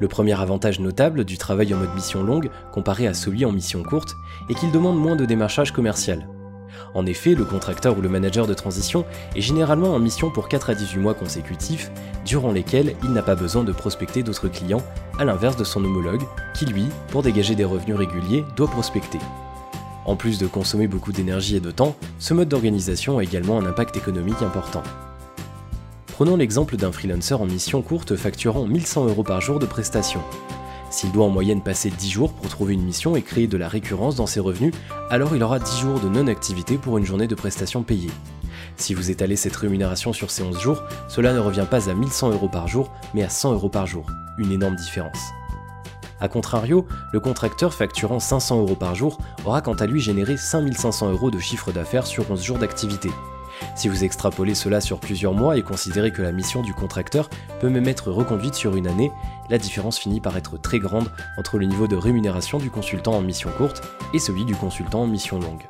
Le premier avantage notable du travail en mode mission longue comparé à celui en mission courte est qu'il demande moins de démarchage commercial. En effet, le contracteur ou le manager de transition est généralement en mission pour 4 à 18 mois consécutifs, durant lesquels il n'a pas besoin de prospecter d'autres clients, à l'inverse de son homologue, qui lui, pour dégager des revenus réguliers, doit prospecter. En plus de consommer beaucoup d'énergie et de temps, ce mode d'organisation a également un impact économique important. Prenons l'exemple d'un freelancer en mission courte facturant 1100 euros par jour de prestations. S'il doit en moyenne passer 10 jours pour trouver une mission et créer de la récurrence dans ses revenus, alors il aura 10 jours de non-activité pour une journée de prestations payée. Si vous étalez cette rémunération sur ces 11 jours, cela ne revient pas à 1100 euros par jour, mais à 100 euros par jour. Une énorme différence. A contrario, le contracteur facturant 500 euros par jour aura quant à lui généré 5500 euros de chiffre d'affaires sur 11 jours d'activité. Si vous extrapolez cela sur plusieurs mois et considérez que la mission du contracteur peut même être reconduite sur une année, la différence finit par être très grande entre le niveau de rémunération du consultant en mission courte et celui du consultant en mission longue.